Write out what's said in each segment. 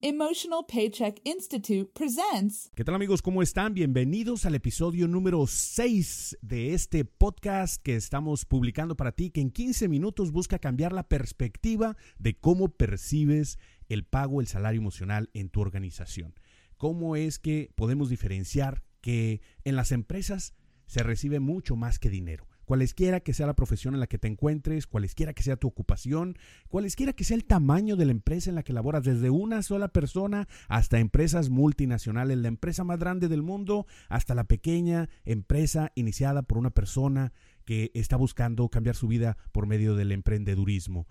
Emotional Paycheck Institute presents. ¿Qué tal amigos? ¿Cómo están? Bienvenidos al episodio número 6 de este podcast que estamos publicando para ti, que en 15 minutos busca cambiar la perspectiva de cómo percibes el pago, el salario emocional en tu organización. ¿Cómo es que podemos diferenciar que en las empresas se recibe mucho más que dinero? Cualesquiera que sea la profesión en la que te encuentres, cualesquiera que sea tu ocupación, cualesquiera que sea el tamaño de la empresa en la que laboras, desde una sola persona hasta empresas multinacionales, la empresa más grande del mundo hasta la pequeña empresa iniciada por una persona que está buscando cambiar su vida por medio del emprendedurismo.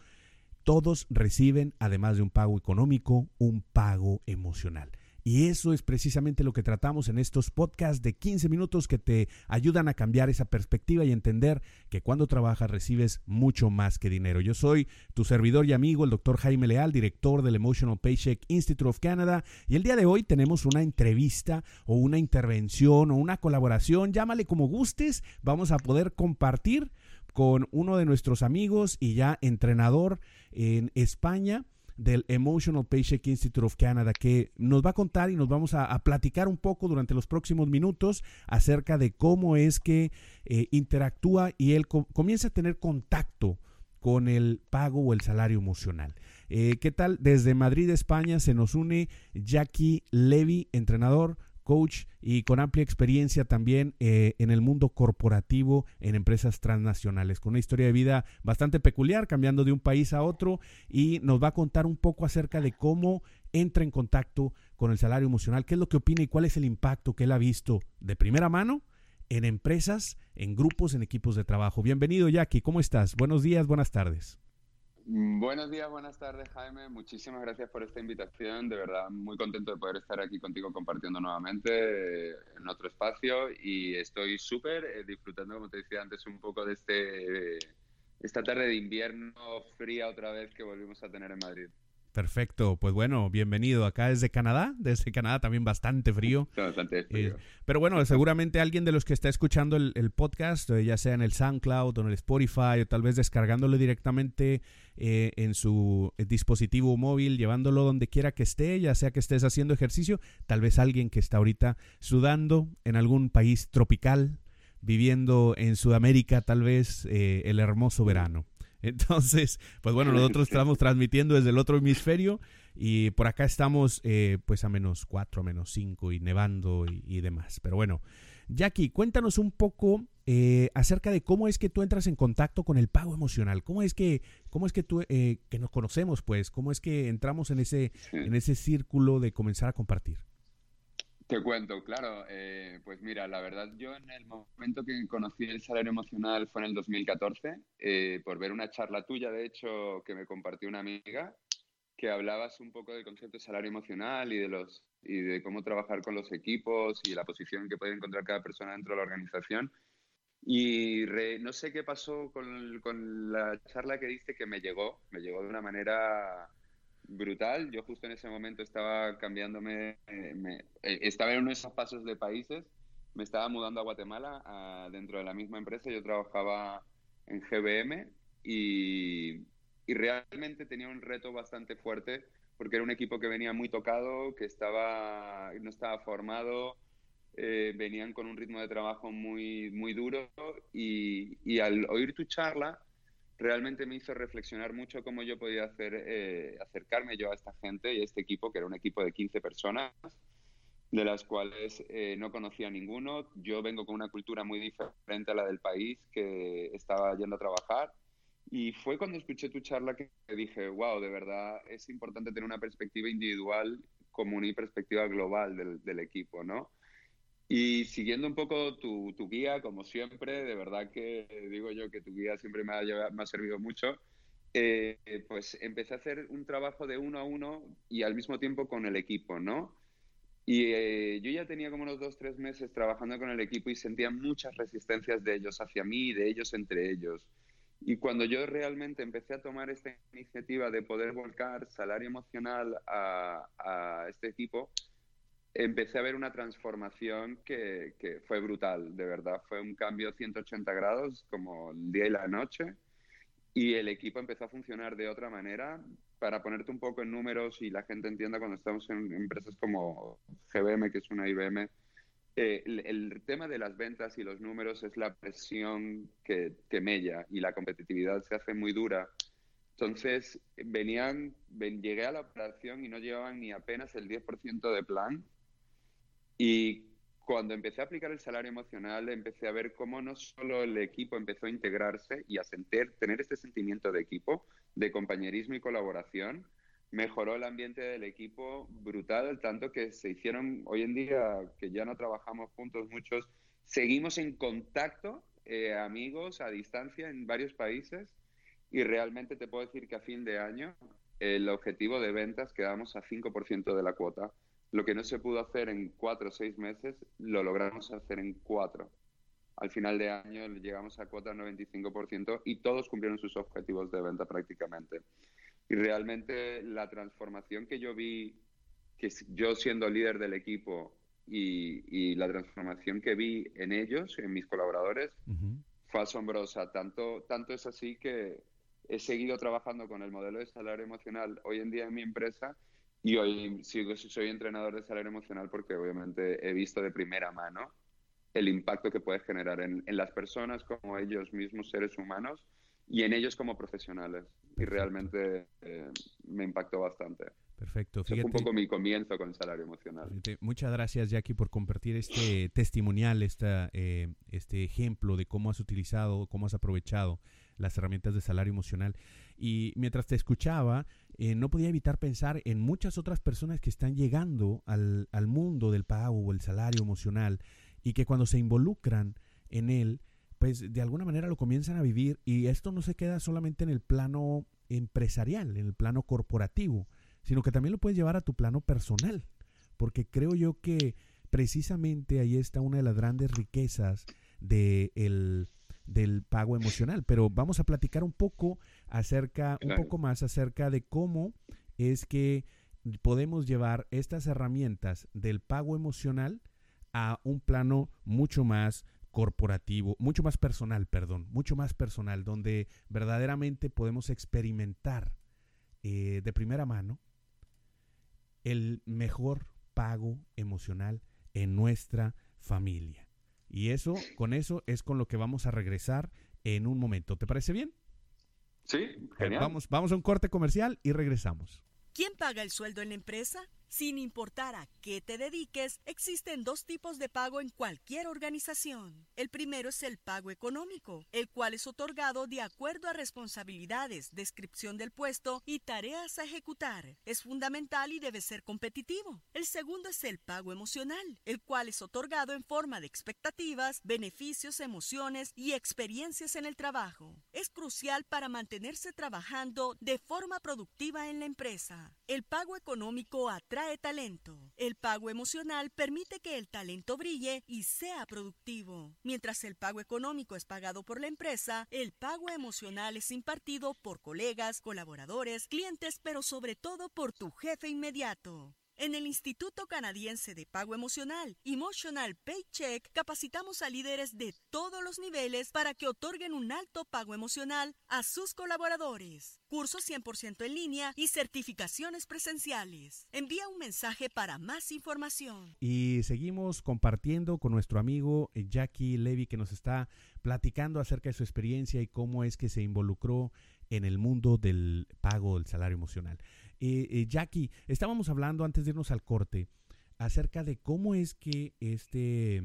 Todos reciben, además de un pago económico, un pago emocional. Y eso es precisamente lo que tratamos en estos podcasts de 15 minutos que te ayudan a cambiar esa perspectiva y entender que cuando trabajas recibes mucho más que dinero. Yo soy tu servidor y amigo, el doctor Jaime Leal, director del Emotional Paycheck Institute of Canada. Y el día de hoy tenemos una entrevista o una intervención o una colaboración, llámale como gustes. Vamos a poder compartir con uno de nuestros amigos y ya entrenador en España del Emotional Paycheck Institute of Canada, que nos va a contar y nos vamos a, platicar un poco durante los próximos minutos acerca de cómo es que eh, interactúa y él comienza a tener contacto con el pago o el salario emocional. Eh, ¿Qué tal? Desde Madrid, España, se nos une Jackie Levy, entrenador coach y con amplia experiencia también eh, en el mundo corporativo en empresas transnacionales, con una historia de vida bastante peculiar, cambiando de un país a otro y nos va a contar un poco acerca de cómo entra en contacto con el salario emocional, qué es lo que opina y cuál es el impacto que él ha visto de primera mano en empresas, en grupos, en equipos de trabajo. Bienvenido, Jackie, ¿cómo estás? Buenos días, buenas tardes. Mm, buenos días, buenas tardes, Jaime. Muchísimas gracias por esta invitación. De verdad, muy contento de poder estar aquí contigo compartiendo nuevamente eh, en otro espacio y estoy súper eh, disfrutando, como te decía antes, un poco de este esta tarde de invierno fría otra vez que volvimos a tener en Madrid. Perfecto, pues bueno, bienvenido acá desde Canadá, desde Canadá también bastante frío. Bastante frío. Eh, pero bueno, seguramente alguien de los que está escuchando el, podcast, eh, ya sea en el SoundCloud o en el Spotify o tal vez descargándolo directamente eh, en su dispositivo móvil, llevándolo donde quiera que esté, ya sea que estés haciendo ejercicio, tal vez alguien que está ahorita sudando en algún país tropical, viviendo en Sudamérica tal vez el hermoso verano. Entonces, pues bueno, nosotros estamos transmitiendo desde el otro hemisferio y por acá estamos eh, pues a menos 4, menos 5 y nevando y, demás. Pero bueno, Jackie, cuéntanos un poco eh, acerca de cómo es que tú entras en contacto con el pago emocional. ¿Cómo es que, cómo es que tú, eh, que nos conocemos pues? ¿Cómo es que entramos en ese, en ese círculo de comenzar a compartir? Te cuento, claro. Eh, pues mira, la verdad, yo en el momento que conocí el salario emocional fue en el 2014, eh, por ver una charla tuya, de hecho, que me compartió una amiga, que hablabas un poco del concepto de salario emocional y de, los, y de cómo trabajar con los equipos y la posición que puede encontrar cada persona dentro de la organización. Y no sé qué pasó con, con la charla que diste que me llegó, me llegó de una manera brutal. Yo justo en ese momento estaba cambiándome, eh, estaba en uno de esos pasos de países, me estaba mudando a Guatemala dentro de la misma empresa, yo trabajaba en GBM y, realmente tenía un reto bastante fuerte porque era un equipo que venía muy tocado, que estaba, no estaba formado, eh, venían con un ritmo de trabajo muy, muy duro y al oír tu charla realmente me hizo reflexionar mucho cómo yo podía hacer, eh, acercarme yo a esta gente y a este equipo, que era un equipo de 15 personas, de las cuales eh, no conocía ninguno. Yo vengo con una cultura muy diferente a la del país que estaba yendo a trabajar. Y fue cuando escuché tu charla que dije, wow, de verdad es importante tener una perspectiva individual como una perspectiva global del equipo, ¿no? Y siguiendo un poco tu, tu, guía, como siempre, de verdad que digo yo que tu guía siempre me ha, me ha servido mucho, eh, pues empecé a hacer un trabajo de uno a uno y al mismo tiempo con el equipo, ¿no? Y eh, yo ya tenía como unos dos, tres meses trabajando con el equipo y sentía muchas resistencias de ellos hacia mí y de ellos entre ellos. Y cuando yo realmente empecé a tomar esta iniciativa de poder volcar salario emocional a, a este equipo, empecé a ver una transformación que, que, fue brutal, de verdad. Fue un cambio 180 grados, como el día y la noche. Y el equipo empezó a funcionar de otra manera. para ponerte un poco en números y la gente entienda cuando estamos en empresas como GBM, que es una IBM, eh, el, tema de las ventas y los números es la presión que, mella y la competitividad se hace muy dura. Entonces, venían, llegué a la operación y no llevaban ni apenas el 10% de plan. Y cuando empecé a aplicar el salario emocional, empecé a ver cómo no solo el equipo empezó a integrarse y a sentir, tener este sentimiento de equipo, de compañerismo y colaboración, mejoró el ambiente del equipo brutal, tanto que se hicieron, hoy en día que ya no trabajamos juntos muchos, seguimos en contacto, eh, amigos a distancia en varios países y realmente te puedo decir que a fin de año el objetivo de ventas quedamos a 5% de la cuota. Lo que no se pudo hacer en cuatro o seis meses, lo logramos hacer en cuatro. Al final de año llegamos a cuota 95% y todos cumplieron sus objetivos de venta prácticamente. Y realmente la transformación que yo vi, que yo siendo líder del equipo y, la transformación que vi en ellos, en mis colaboradores, fue asombrosa. Tanto, tanto es así que he seguido trabajando con el modelo de salario emocional hoy en día en mi empresa y hoy sigo, soy entrenador de salario emocional porque obviamente he visto de primera mano el impacto que puede generar en, las personas como ellos mismos, seres humanos, y en ellos como profesionales. Y realmente eh, me impactó bastante. Perfecto. fue un poco mi comienzo con el salario emocional. muchas gracias, Jackie, por compartir este testimonial, esta, eh, este ejemplo de cómo has utilizado, cómo has aprovechado las herramientas de salario emocional. Y mientras te escuchaba, eh, no podía evitar pensar en muchas otras personas que están llegando al, al mundo del pago o el salario emocional y que cuando se involucran en él, pues de alguna manera lo comienzan a vivir y esto no se queda solamente en el plano empresarial, en el plano corporativo, sino que también lo puedes llevar a tu plano personal, porque creo yo que precisamente ahí está una de las grandes riquezas de del pago emocional. Pero vamos a platicar un poco acerca, un poco más acerca de cómo es que podemos llevar estas herramientas del pago emocional a un plano mucho más corporativo, mucho más personal, perdón, mucho más personal, donde verdaderamente podemos experimentar eh, de primera mano el mejor pago emocional en nuestra familia. Y eso, con eso es con lo que vamos a regresar en un momento. ¿Te parece bien? Sí, genial. Vamos, vamos a un corte comercial y regresamos. ¿Quién paga el sueldo en la empresa? Sin importar a qué te dediques, existen dos tipos de pago en cualquier organización. El primero es el pago económico, el cual es otorgado de acuerdo a responsabilidades, descripción del puesto y tareas a ejecutar. Es fundamental y debe ser competitivo. El segundo es el pago emocional, el cual es otorgado en forma de expectativas, beneficios, emociones y experiencias en el trabajo. Es crucial para mantenerse trabajando de forma productiva en la empresa. El pago económico atrae El pago emocional permite que el talento brille y sea productivo. Mientras el pago económico es pagado por la empresa, el pago emocional es impartido por colegas, colaboradores, clientes, pero sobre todo por tu jefe inmediato. En el Instituto Canadiense de Pago Emocional, Emotional Paycheck, capacitamos a líderes de todos los niveles para que otorguen un alto pago emocional a sus colaboradores. Cursos 100% en línea y certificaciones presenciales. Envía un mensaje para más información. Y seguimos compartiendo con nuestro amigo eh, Jackie Levy que nos está platicando acerca de su experiencia y cómo es que se involucró en el mundo del pago del salario emocional. Eh, eh, Jackie, estábamos hablando antes de irnos al corte acerca de cómo es que este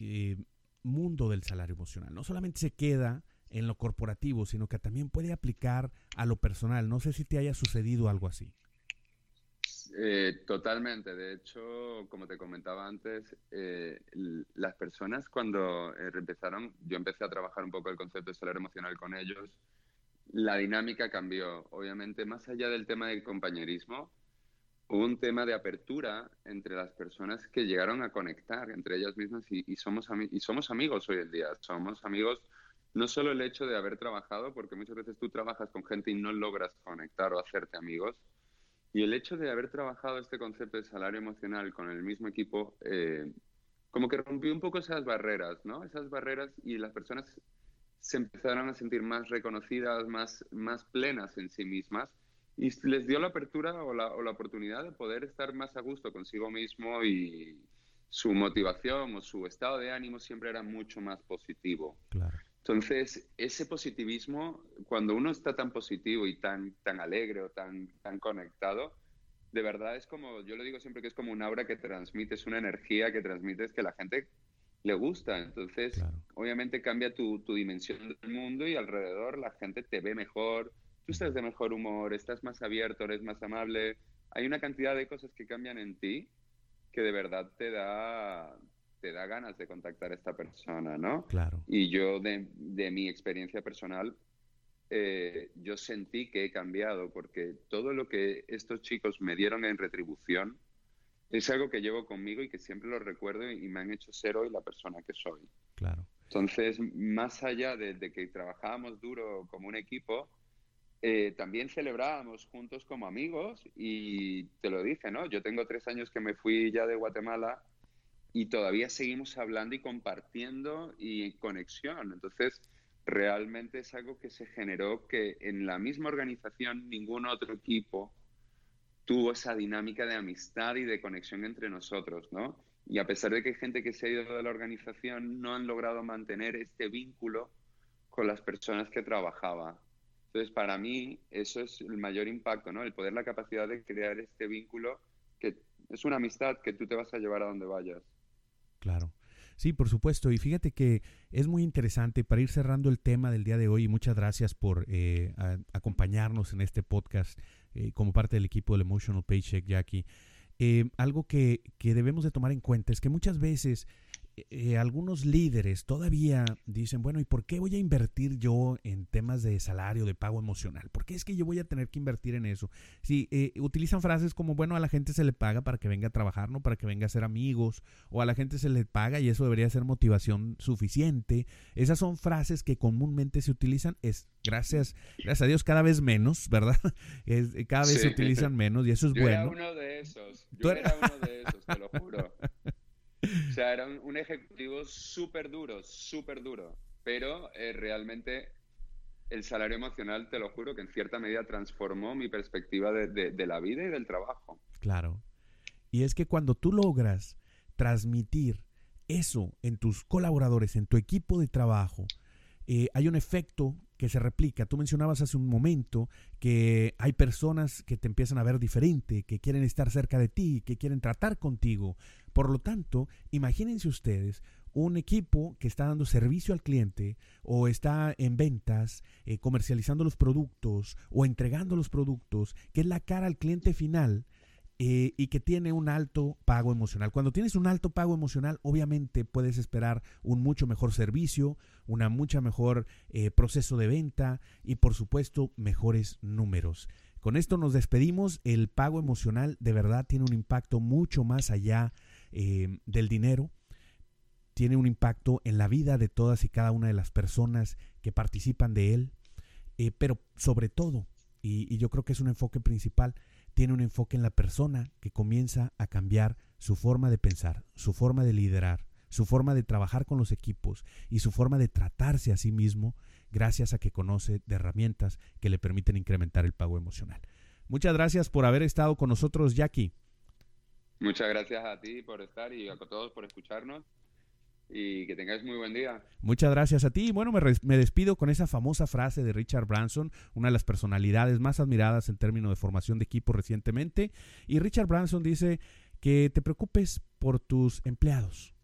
eh, mundo del salario emocional no solamente se queda en lo corporativo, sino que también puede aplicar a lo personal. No sé si te haya sucedido algo así. totalmente. De hecho, como te comentaba antes, las personas cuando empezaron, yo empecé a trabajar un poco el concepto de salario emocional con ellos, la dinámica cambió. Obviamente, más allá del tema del compañerismo, hubo un tema de apertura entre las personas que llegaron a conectar entre ellas mismas y, somos, y somos amigos hoy en día. Somos amigos no solo el hecho de haber trabajado, porque muchas veces tú trabajas con gente y no logras conectar o hacerte amigos, y el hecho de haber trabajado este concepto de salario emocional con el mismo equipo, eh, como que rompió un poco esas barreras, ¿no? Esas barreras y las personas se empezaron a sentir más reconocidas, más, más plenas en sí mismas y les dio la apertura o la, o la oportunidad de poder estar más a gusto consigo mismo y su motivación o su estado de ánimo siempre era mucho más positivo. Claro. Entonces, ese positivismo, cuando uno está tan positivo y tan, tan alegre o tan, tan conectado, de verdad es como, yo lo digo siempre que es como un aura que transmites, una energía que transmites que la gente le gusta. Entonces, obviamente cambia tu, tu, dimensión del mundo y alrededor la gente te ve mejor, tú estás de mejor humor, estás más abierto, eres más amable. Hay una cantidad de cosas que cambian en ti que de verdad te da, te da ganas de contactar a esta persona, ¿no? Claro. Y yo, de, de mi experiencia personal, eh, yo sentí que he cambiado porque todo lo que estos chicos me dieron en retribución es algo que llevo conmigo y que siempre lo recuerdo y me han hecho ser hoy la persona que soy. Claro. Entonces, más allá de, de que trabajábamos duro como un equipo, eh, también celebrábamos juntos como amigos y te lo dije, ¿no? Yo tengo tres años que me fui ya de Guatemala y todavía seguimos hablando y compartiendo y en conexión. Entonces, realmente es algo que se generó que en la misma organización ningún otro equipo tuvo esa dinámica de amistad y de conexión entre nosotros, ¿no? Y a pesar de que hay gente que se ha ido de la organización, no han logrado mantener este vínculo con las personas que trabajaba. Entonces, para mí, eso es el mayor impacto, ¿no? El poder, la capacidad de crear este vínculo que es una amistad que tú te vas a llevar a donde vayas. Claro. Sí, por supuesto. Y fíjate que es muy interesante para ir cerrando el tema del día de hoy. Muchas gracias por eh, acompañarnos en este podcast eh, como parte del equipo del Emotional Paycheck, Jackie. Eh, algo que, que debemos de tomar en cuenta es que muchas veces eh, algunos líderes todavía dicen, bueno, ¿y por qué voy a invertir yo en temas de salario, de pago emocional? ¿Por qué es que yo voy a tener que invertir en eso? Si eh, utilizan frases como, bueno, a la gente se le paga para que venga a trabajar, no para que venga a ser amigos, o a la gente se le paga y eso debería ser motivación suficiente. Esas son frases que comúnmente se utilizan, es gracias, gracias a Dios cada vez menos, ¿verdad? Es, eh, cada vez se utilizan menos y eso es yo bueno. Era uno de esos, yo era uno de esos, te lo juro. O sea, era un, un ejecutivo súper duro, súper duro. Pero eh, realmente el salario emocional, te lo juro, que en cierta medida transformó mi perspectiva de, de, de, la vida y del trabajo. Claro. Y es que cuando tú logras transmitir eso en tus colaboradores, en tu equipo de trabajo, eh, hay un efecto que se replica. Tú mencionabas hace un momento que hay personas que te empiezan a ver diferente, que quieren estar cerca de ti, que quieren tratar contigo. Por lo tanto, imagínense ustedes un equipo que está dando servicio al cliente o está en ventas, eh, comercializando los productos o entregando los productos, que es la cara al cliente final eh, y que tiene un alto pago emocional. Cuando tienes un alto pago emocional, obviamente puedes esperar un mucho mejor servicio, una mucha mejor eh, proceso de venta y por supuesto mejores números. Con esto nos despedimos. El pago emocional de verdad tiene un impacto mucho más allá eh, del dinero. Tiene un impacto en la vida de todas y cada una de las personas que participan de él. Pero sobre todo, y yo creo que es un enfoque principal, tiene un enfoque en la persona que comienza a cambiar su forma de pensar, su forma de liderar, su forma de trabajar con los equipos y su forma de tratarse a sí mismo gracias a que conoce de herramientas que le permiten incrementar el pago emocional. Muchas gracias por haber estado con nosotros, Jackie. Muchas gracias a ti por estar y a todos por escucharnos y que tengáis muy buen día. Muchas gracias a ti. Bueno, me, me, despido con esa famosa frase de Richard Branson, una de las personalidades más admiradas en términos de formación de equipo recientemente. Y Richard Branson dice que te preocupes por tus empleados,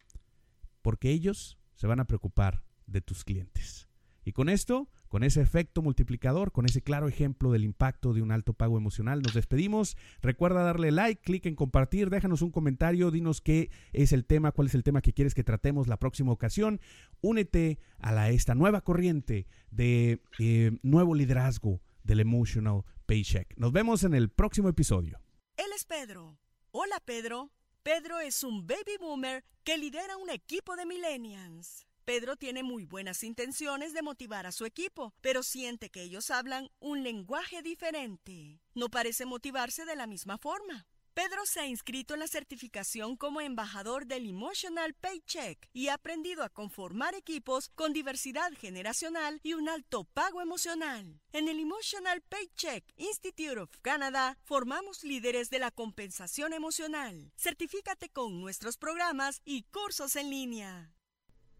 porque ellos se van a preocupar de tus clientes. Y con esto, con ese efecto multiplicador, con ese claro ejemplo del impacto de un alto pago emocional, nos despedimos. Recuerda darle like, clic en compartir, déjanos un comentario, dinos qué es el tema, cuál es el tema que quieres que tratemos la próxima ocasión. Únete a esta nueva corriente de eh, nuevo liderazgo del Emotional Paycheck. Nos vemos en el próximo episodio. Él es Pedro. Hola Pedro. Pedro es un baby boomer que lidera un equipo de millennials. Pedro tiene muy buenas intenciones de motivar a su equipo, pero siente que ellos hablan un lenguaje diferente. No parece motivarse de la misma forma. Pedro se ha inscrito en la certificación como embajador del Emotional Paycheck y ha aprendido a conformar equipos con diversidad generacional y un alto pago emocional. En el Emotional Paycheck Institute of Canada formamos líderes de la compensación emocional. Certifícate con nuestros programas y cursos en línea.